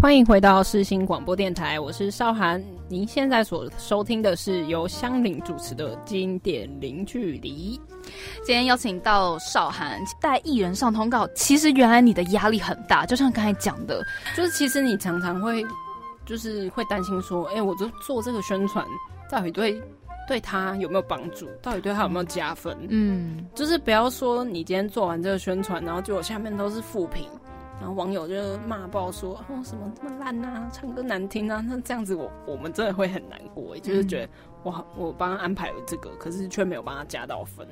欢迎回到世新广播电台，我是邵涵。您现在所收听的是由香菱主持的经典零距离。今天邀请到邵涵带艺人上通告，其实原来你的压力很大，就像刚才讲的，就是其实你常常会就是会担心说，哎，我就做这个宣传，到底对对他有没有帮助？到底对他有没有加分？嗯，就是不要说你今天做完这个宣传，然后结果下面都是负评。然后网友就骂爆说：“哦，什么这么烂啊，唱歌难听啊！”那这样子，我我们真的会很难过，就是觉得。我我帮他安排了这个，可是却没有帮他加到分，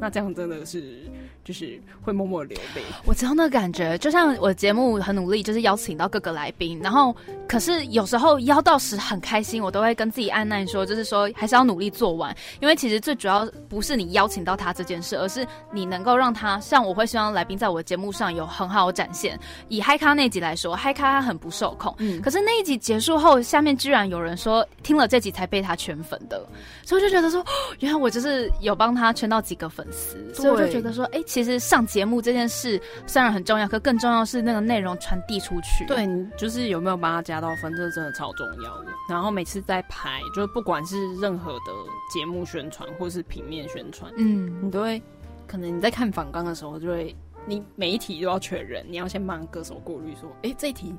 那这样真的是就是会默默流泪。我知道那感觉，就像我节目很努力，就是邀请到各个来宾，然后可是有时候邀到时很开心，我都会跟自己按耐说，就是说还是要努力做完，因为其实最主要不是你邀请到他这件事，而是你能够让他像我会希望来宾在我的节目上有很好的展现。以嗨咖那集来说，嗨咖他很不受控，嗯，可是那一集结束后，下面居然有人说听了这集才被他圈粉。的，所以我就觉得说，原来我就是有帮他圈到几个粉丝，所以我就觉得说，哎，其实上节目这件事虽然很重要，可更重要是那个内容传递出去。对，就是有没有帮他加到分，这真的超重要的。然后每次在拍，就是不管是任何的节目宣传或是平面宣传，嗯，你都会可能你在看访纲的时候，就会你每一题都要确认，你要先帮歌手过滤，说，哎，这一题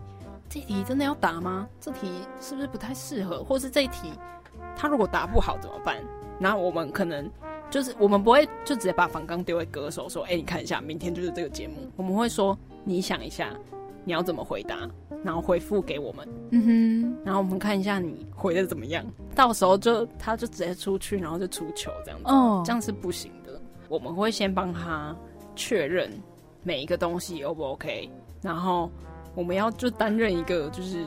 这题真的要答吗？这题是不是不太适合？或是这一题？他如果答不好怎么办？那我们可能就是我们不会就直接把反纲丢给歌手说：“哎，你看一下，明天就是这个节目。”我们会说：“你想一下，你要怎么回答，然后回复给我们。”嗯哼，然后我们看一下你回的怎么样。到时候就他就直接出去，然后就出球这样子。哦，这样是不行的。我们会先帮他确认每一个东西 O 不 OK，然后我们要就担任一个就是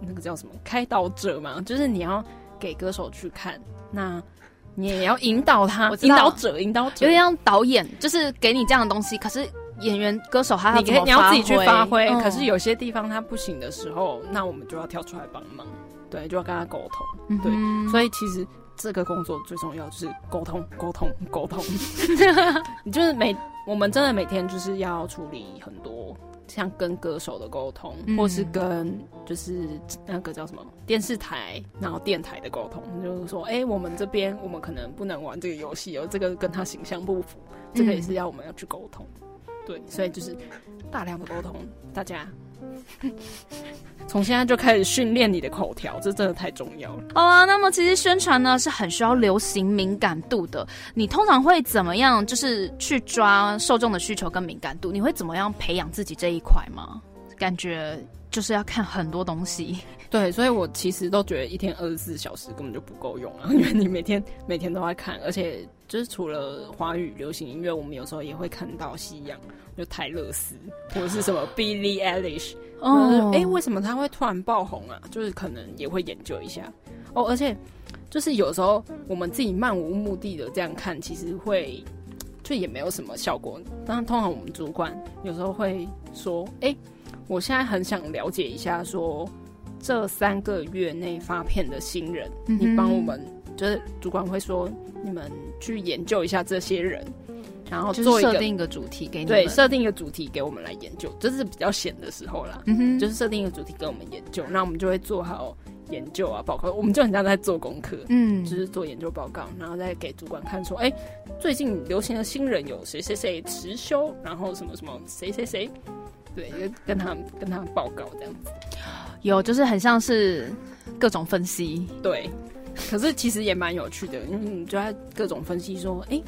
那个叫什么开导者嘛，就是你要。给歌手去看，那 你也要引导他，引导者，引导者，有点像导演，就是给你这样的东西。可是演员、歌手，他你你要自己去发挥。可是有些地方他不行的时候，那我们就要跳出来帮忙，对，就要跟他沟通，对。所以其实这个工作最重要就是沟通，沟通，沟通。你 就是每我们真的每天就是要处理很多。像跟歌手的沟通，或是跟就是那个叫什么电视台，然后电台的沟通，就是说，哎，我们这边我们可能不能玩这个游戏哦，这个跟他形象不符，这个也是要我们要去沟通。对，所以就是大量的沟通，大家。从现在就开始训练你的口条，这真的太重要了。好啊，那么其实宣传呢是很需要流行敏感度的。你通常会怎么样，就是去抓受众的需求跟敏感度？你会怎么样培养自己这一块吗？感觉就是要看很多东西。对，所以我其实都觉得一天二十四小时根本就不够用啊，因为你每天每天都在看，而且就是除了华语流行音乐，我们有时候也会看到西洋，就泰勒斯或者是什么 Billie Eilish。哦，哎，为什么他会突然爆红啊？就是可能也会研究一下哦，而且就是有时候我们自己漫无目的的这样看，其实会就也没有什么效果。当然，通常我们主管有时候会说：“哎，我现在很想了解一下，说这三个月内发片的新人，你帮我们，就是主管会说，你们去研究一下这些人。”然后做设定一个主题给你对，设定一个主题给我们来研究，这是比较闲的时候啦。嗯哼，就是设定一个主题给我们研究，那我们就会做好研究啊报告，我们就很像在做功课，嗯，就是做研究报告，然后再给主管看说，哎，最近流行的新人有谁谁谁辞休，然后什么什么谁谁谁，对，就跟他们跟他们报告这样子，有就是很像是各种分析，对，可是其实也蛮有趣的，因为你就在各种分析说，哎。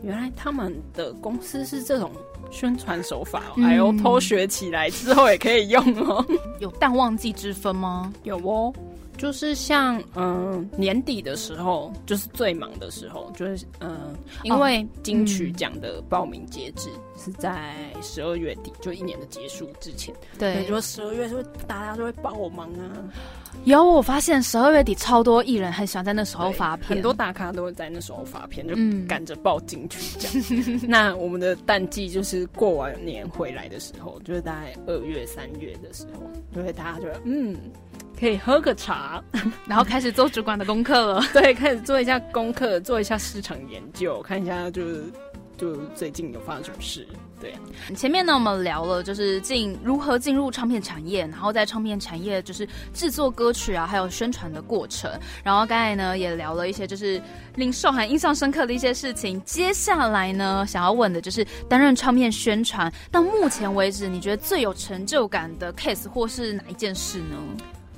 原来他们的公司是这种宣传手法，还有偷学起来之后也可以用哦。有淡旺季之分吗？有哦，就是像嗯年底的时候，就是最忙的时候，就是嗯，因为金曲奖的报名截止是在十二月底，就一年的结束之前。对，就十二月就大家都会爆忙啊。有，我发现十二月底超多艺人很喜欢在那时候发片，很多大咖都会在那时候发片，就赶着报金曲奖。那我们的淡季就是过完年回来的时候，就是大概二月、三月的时候，就会大家觉得嗯，可以喝个茶，然后开始做主管的功课了。对，开始做一下功课，做一下市场研究，看一下就是就最近有发生什么事。对啊，前面呢我们聊了就是进如何进入唱片产业，然后在唱片产业就是制作歌曲啊，还有宣传的过程。然后刚才呢也聊了一些就是令受涵印象深刻的一些事情。接下来呢想要问的就是担任唱片宣传到目前为止，你觉得最有成就感的 case 或是哪一件事呢？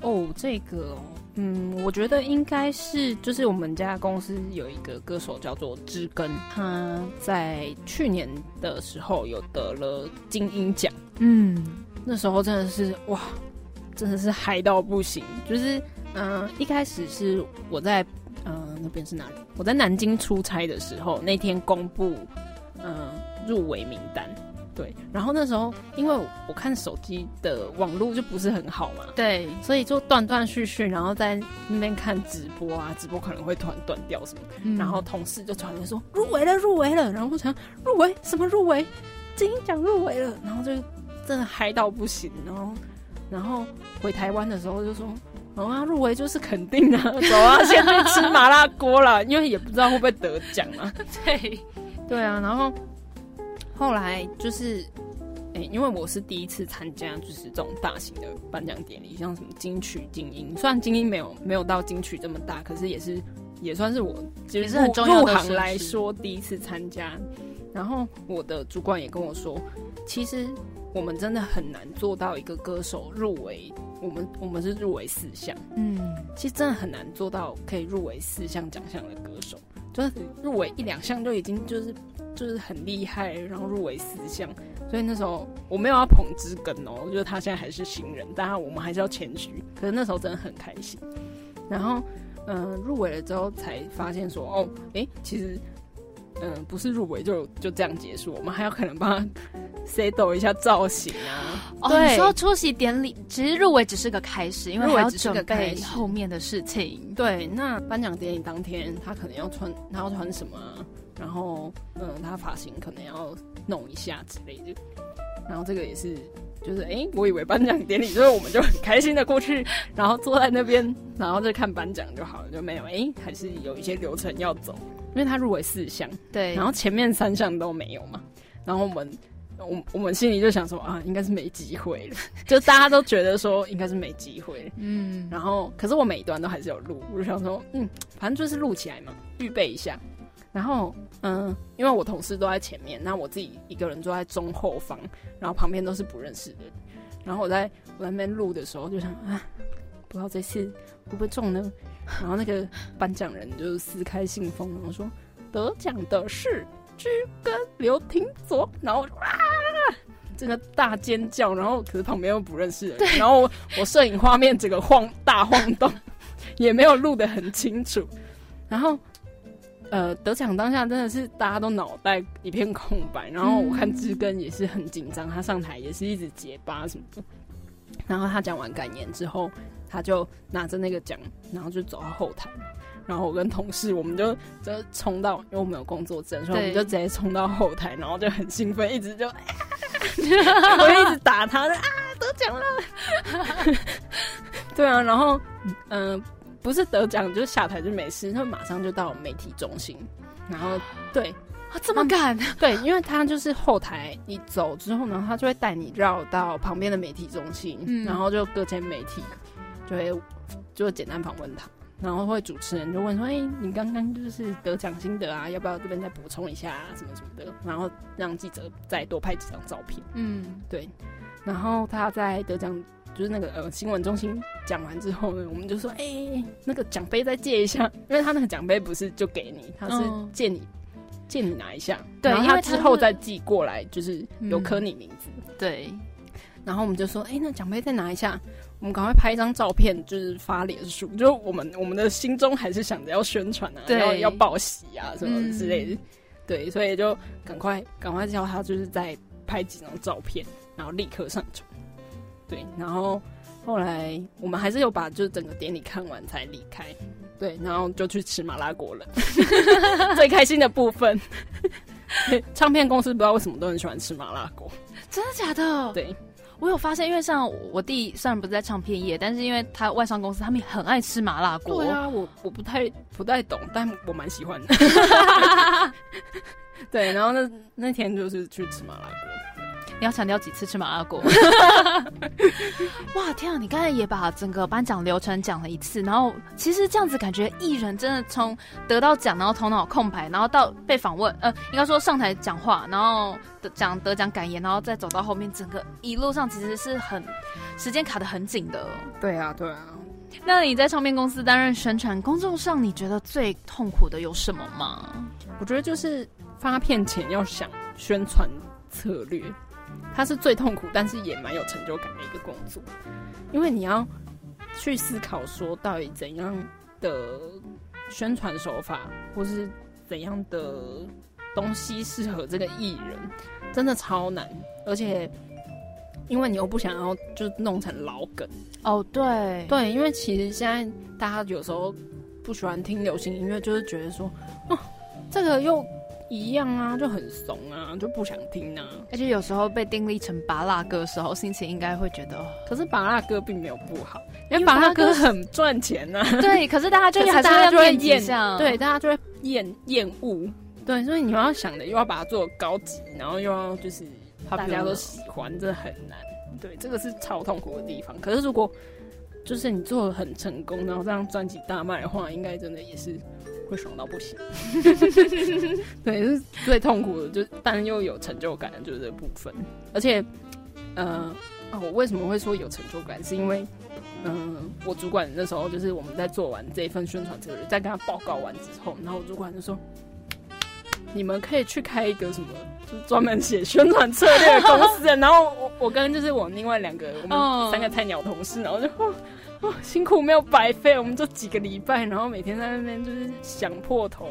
哦，这个。嗯，我觉得应该是，就是我们家公司有一个歌手叫做知根，他在去年的时候有得了金鹰奖。嗯，那时候真的是哇，真的是嗨到不行。就是嗯，一开始是我在嗯那边是哪里？我在南京出差的时候，那天公布嗯入围名单。对，然后那时候因为我看手机的网络就不是很好嘛，对，所以就断断续续，然后在那边看直播啊，直播可能会突然断掉什么，然后同事就传来说入围了，入围了，然后我想入围？什么入围，金鹰奖入围了，然后就真的嗨到不行，然后然后回台湾的时候就说，啊入围就是肯定啊，走啊，先去吃麻辣锅了，因为也不知道会不会得奖啊，对，对啊，然后。后来就是，哎，因为我是第一次参加，就是这种大型的颁奖典礼，像什么金曲、精英，虽然精英没有没有到金曲这么大，可是也是也算是我就是很重要入行来说第一次参加。然后我的主管也跟我说，其实我们真的很难做到一个歌手入围，我们我们是入围四项，嗯，其实真的很难做到可以入围四项奖项的歌手，就是入围一两项就已经就是。就是很厉害，然后入围四项，所以那时候我没有要捧之根哦，我觉得他现在还是新人，当然我们还是要谦虚。可是那时候真的很开心，然后嗯，入围了之后才发现说，哦，哎，其实嗯，不是入围就就这样结束，我们还有可能帮他 set 一下造型啊。哦，你说出席典礼，其实入围只是个开始，因为还要准备后面的事情。对，那颁奖典礼当天，他可能要穿，他要穿什么？然后，嗯，他发型可能要弄一下之类的。然后这个也是，就是哎，我以为颁奖典礼就是我们就很开心的过去，然后坐在那边，然后再看颁奖就好了，就没有哎，还是有一些流程要走。因为他入围四项，对，然后前面三项都没有嘛。然后我们，我我们心里就想说啊，应该是没机会了，就大家都觉得说应该是没机会。嗯，然后可是我每一段都还是有录，我就想说，嗯，反正就是录起来嘛，预备一下。然后，嗯，因为我同事都在前面，那我自己一个人坐在中后方，然后旁边都是不认识的。然后我在我在那边录的时候，就想啊，不知道这次会不会中呢？然后那个颁奖人就撕开信封，然后说得奖的是居根刘廷佐，然后啊，这个大尖叫，然后可是旁边又不认识人，然后我摄影画面整个晃大晃动，也没有录得很清楚，然后。呃，得奖当下真的是大家都脑袋一片空白，然后我看志根也是很紧张，他上台也是一直结巴什么的。然后他讲完感言之后，他就拿着那个奖，然后就走到后台。然后我跟同事我们就就冲到，因为我们有工作证，所以我们就直接冲到后台，然后就很兴奋，一直就，我就一直打他，啊，得奖了！对啊，然后嗯。不是得奖就是下台就没事，他马上就到媒体中心，然后对啊这么赶，对，因为他就是后台你走之后呢，他就会带你绕到旁边的媒体中心，然后就各间媒体就会就简单访问他，然后会主持人就问说，哎，你刚刚就是得奖心得啊，要不要这边再补充一下啊，什么什么的，然后让记者再多拍几张照片，嗯，对，然后他在得奖。就是那个呃，新闻中心讲完之后呢，我们就说，哎，那个奖杯再借一下，因为他那个奖杯不是就给你，他是借你借你拿一下，对，然后他之后再寄过来，就是有刻你名字，对。然后我们就说，哎，那奖杯再拿一下，我们赶快拍一张照片，就是发脸书，就我们我们的心中还是想着要宣传啊，要要报喜啊什么之类的，对，所以就赶快赶快叫他，就是再拍几张照片，然后立刻上传。对，然后后来我们还是有把就是整个典礼看完才离开。对，然后就去吃麻辣锅了，最开心的部分。唱片公司不知道为什么都很喜欢吃麻辣锅，真的假的？对，我有发现，因为像我弟虽然不是在唱片业，但是因为他外商公司，他们很爱吃麻辣锅。对啊，我我不太不太懂，但我蛮喜欢的。对，然后那那天就是去吃麻辣锅。你要强调几次吃麻辣锅？哇，天啊！你刚才也把整个颁奖流程讲了一次，然后其实这样子感觉艺人真的从得到奖，然后头脑空白，然后到被访问，呃，应该说上台讲话，然后得讲得奖感言，然后再走到后面，整个一路上其实是很时间卡的很紧的。对啊，对啊。那你在唱片公司担任宣传工作上，你觉得最痛苦的有什么吗？我觉得就是发片前要想宣传策略。它是最痛苦，但是也蛮有成就感的一个工作，因为你要去思考说，到底怎样的宣传手法，或是怎样的东西适合这个艺人，真的超难。而且，因为你又不想要就弄成老梗哦，对对，因为其实现在大家有时候不喜欢听流行音乐，就是觉得说，哦，这个又。一样啊，就很怂啊，就不想听啊。而且有时候被定义成拔辣哥的时候，心情应该会觉得，可是拔辣哥并没有不好，因为拔辣哥很赚钱呐。对，可是大家就还是 会厌，对，大家就会厌厌恶。对，所以你要想的又要把它做高级，然后又要就是大家都喜欢，这很难。对，这个是超痛苦的地方。可是如果就是你做的很成功，然后这样专辑大卖的话，应该真的也是。会爽到不行，对，是最痛苦的，就但又有成就感的就是这部分。而且，呃，我为什么会说有成就感？是因为，嗯，我主管那时候就是我们在做完这一份宣传策略，在跟他报告完之后，然后我主管就说：“你们可以去开一个什么，专门写宣传策略的公司。”然后我我跟就是我另外两个我们三个菜鸟同事，然后就。哦，辛苦没有白费，我们就几个礼拜，然后每天在那边就是想破头，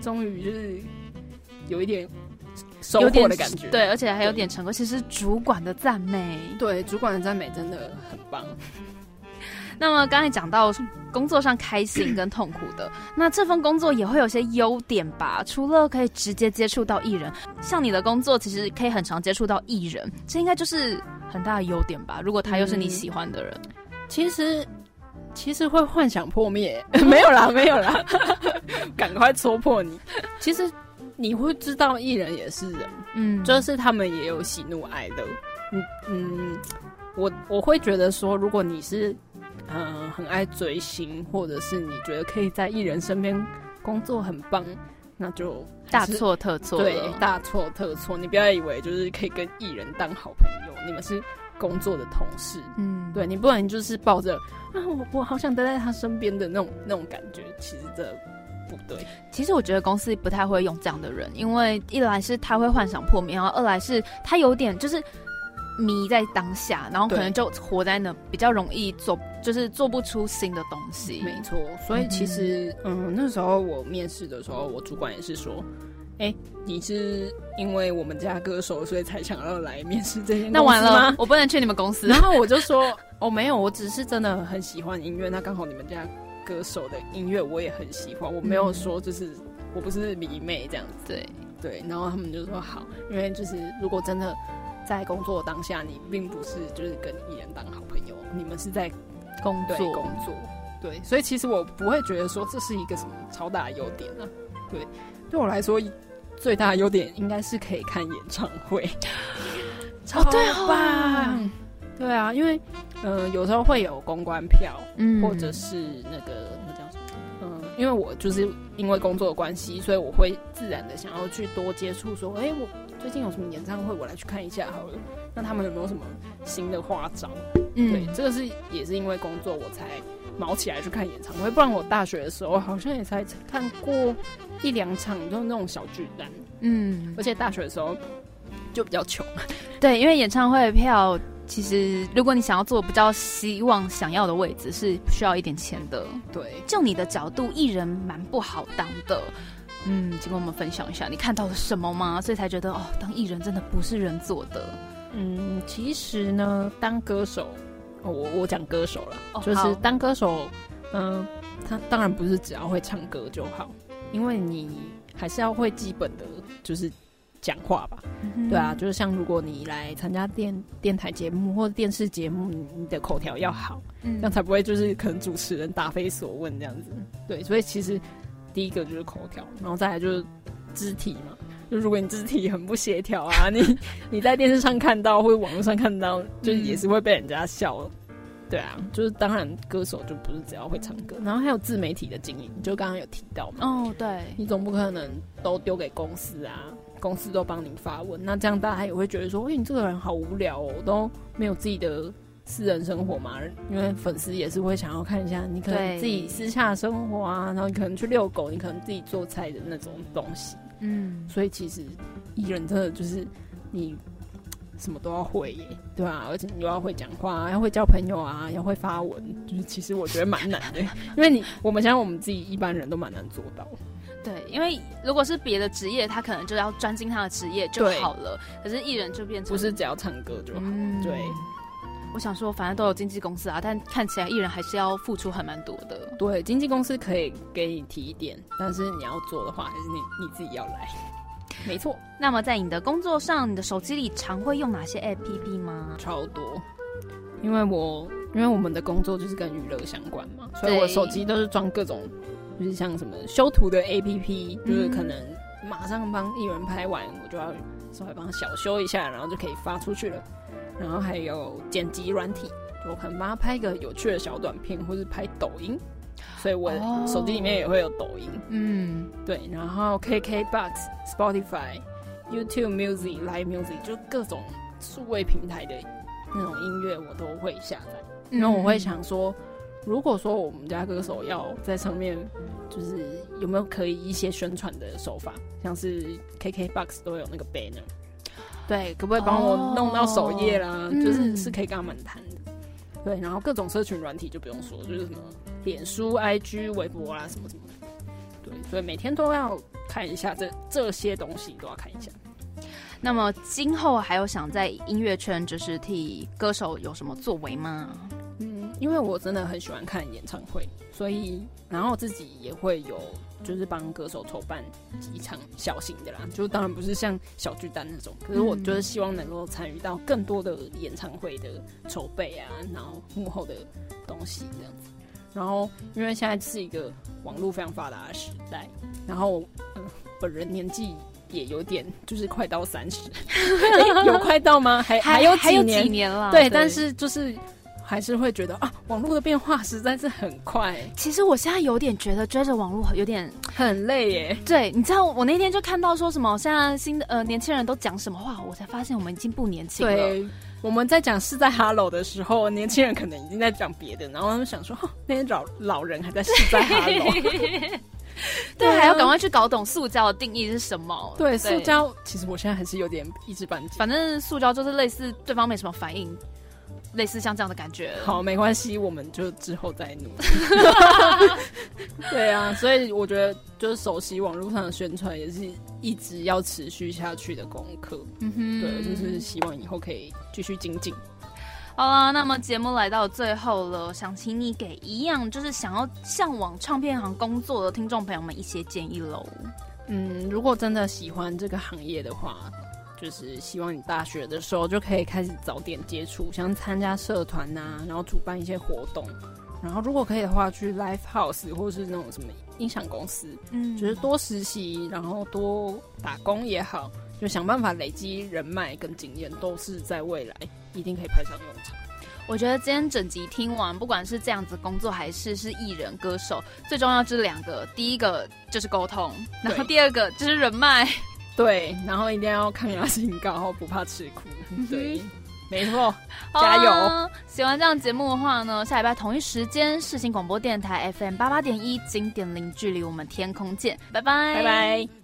终于就是有一点收获的感觉，对，而且还有点成功。其实主管的赞美，对，主管的赞美真的很棒。那么刚才讲到工作上开心跟痛苦的，那这份工作也会有些优点吧？除了可以直接接触到艺人，像你的工作其实可以很常接触到艺人，这应该就是很大的优点吧？如果他又是你喜欢的人。其实，其实会幻想破灭，没有啦，没有啦，赶快戳破你。其实你会知道，艺人也是人，嗯，就是他们也有喜怒哀乐。嗯嗯，我我会觉得说，如果你是嗯很爱追星，或者是你觉得可以在艺人身边工作很棒，那就大错特错。对，大错特错。你不要以为就是可以跟艺人当好朋友，你们是。工作的同事，嗯，对你不能就是抱着啊，我我好想待在他身边的那种那种感觉，其实这不对。其实我觉得公司不太会用这样的人，因为一来是他会幻想破灭，然后二来是他有点就是迷在当下，然后可能就活在那，比较容易做，就是做不出新的东西。没错，所以其实嗯，那时候我面试的时候，我主管也是说。哎，你是因为我们家歌手，所以才想要来面试这些那完了，我不能去你们公司。然后我就说，哦，没有，我只是真的很喜欢音乐。那刚好你们家歌手的音乐我也很喜欢，我没有说就是我不是迷妹这样子。对对，然后他们就说好，因为就是如果真的在工作当下，你并不是就是跟艺人当好朋友，你们是在工作工作。对，所以其实我不会觉得说这是一个什么超大的优点啊。对，对我来说。最大的优点应该是可以看演唱会，超棒！对啊，因为嗯，有时候会有公关票，嗯，或者是那个那叫什么？嗯，因为我就是因为工作的关系，所以我会自然的想要去多接触，说，哎，我最近有什么演唱会，我来去看一下好了。那他们有没有什么新的花招？嗯，对，这个是也是因为工作我才。毛起来去看演唱会，不然我大学的时候好像也才看过一两场，就是那种小巨蛋。嗯，而且大学的时候就比较穷。对，因为演唱会票，其实如果你想要坐比较希望想要的位置，是需要一点钱的。对，就你的角度，艺人蛮不好当的。嗯，请跟我们分享一下，你看到了什么吗？所以才觉得哦，当艺人真的不是人做的。嗯，其实呢，当歌手。我我讲歌手了，就是当歌手，嗯，他当然不是只要会唱歌就好，因为你还是要会基本的，就是讲话吧，对啊，就是像如果你来参加电电台节目或者电视节目，你的口条要好，这样才不会就是可能主持人答非所问这样子，对，所以其实第一个就是口条，然后再来就是肢体嘛，就如果你肢体很不协调啊，你 你在电视上看到或者网络上看到，就也是会被人家笑。对啊，就是当然歌手就不是只要会唱歌，然后还有自媒体的经营，就刚刚有提到嘛。哦，对，你总不可能都丢给公司啊，公司都帮你发文，那这样大家也会觉得说，哎，你这个人好无聊哦，都没有自己的。私人生活嘛，因为粉丝也是会想要看一下你可能自己私下生活啊，然后你可能去遛狗，你可能自己做菜的那种东西。嗯，所以其实艺人真的就是你什么都要会耶，对吧？而且你又要会讲话，要会交朋友啊，要会发文，就是其实我觉得蛮难的，因为你我们想我们自己一般人都蛮难做到。对，因为如果是别的职业，他可能就要专精他的职业就好了，可是艺人就变成不是只要唱歌就好，对。我想说，反正都有经纪公司啊，但看起来艺人还是要付出还蛮多的。对，经纪公司可以给你提一点，但是你要做的话，还是你你自己要来。没错。那么在你的工作上，你的手机里常会用哪些 APP 吗？超多，因为我因为我们的工作就是跟娱乐相关嘛，所以我手机都是装各种，就是像什么修图的 APP，就是可能马上帮艺人拍完，我就要稍微帮他小修一下，然后就可以发出去了。然后还有剪辑软体，我可能帮他拍一个有趣的小短片，或是拍抖音，所以我手机里面也会有抖音。嗯，对。然后 KKBox、Spotify、YouTube Music、Live Music，就各种数位平台的那种音乐，我都会下载。然后我会想说，如果说我们家歌手要在上面，就是有没有可以一些宣传的手法，像是 KKBox 都有那个 banner。对，可不可以帮我弄到首页啦？就是是可以跟他们谈的。对，然后各种社群软体就不用说，就是什么脸书、IG、微博啊，什么什么的。对，所以每天都要看一下这这些东西，都要看一下。那么今后还有想在音乐圈就是替歌手有什么作为吗？嗯，因为我真的很喜欢看演唱会，所以然后自己也会有。就是帮歌手筹办几场小型的啦，就当然不是像小巨蛋那种，可是我就是希望能够参与到更多的演唱会的筹备啊，然后幕后的东西这样子。然后因为现在是一个网络非常发达的时代，然后嗯，本人年纪也有点就是快到三十，有快到吗？还还有还有几年了？对，但是就是。还是会觉得啊，网络的变化实在是很快。其实我现在有点觉得追着网络有点很累耶。对，你知道我那天就看到说什么，现在新的呃年轻人都讲什么话，我才发现我们已经不年轻了。对，我们在讲是在 Hello 的时候，年轻人可能已经在讲别的，然后他们想说，那些老老人还在是在 Hello。对，还要赶快去搞懂塑胶的定义是什么。对，塑胶其实我现在还是有点一知半解。反正塑胶就是类似对方没什么反应。类似像这样的感觉，好，没关系，我们就之后再努。对啊，所以我觉得就是熟悉网络上的宣传，也是一直要持续下去的功课。嗯哼，对，就是希望以后可以继续精进。好了，那么节目来到最后了，想请你给一样就是想要向往唱片行工作的听众朋友们一些建议喽。嗯，如果真的喜欢这个行业的话。就是希望你大学的时候就可以开始早点接触，像参加社团呐，然后主办一些活动，然后如果可以的话，去 live house 或是那种什么音响公司，嗯，就是多实习，然后多打工也好，就想办法累积人脉跟经验，都是在未来一定可以派上用场。我觉得今天整集听完，不管是这样子工作还是是艺人歌手，最重要就是两个，第一个就是沟通，然后第二个就是人脉。对，然后一定要抗压性高，然后不怕吃苦。对，没错，加油！喜欢这样节目的话呢，下礼拜同一时间，世新广播电台 FM 八八点一，经典零距离，我们天空见，拜拜，拜拜。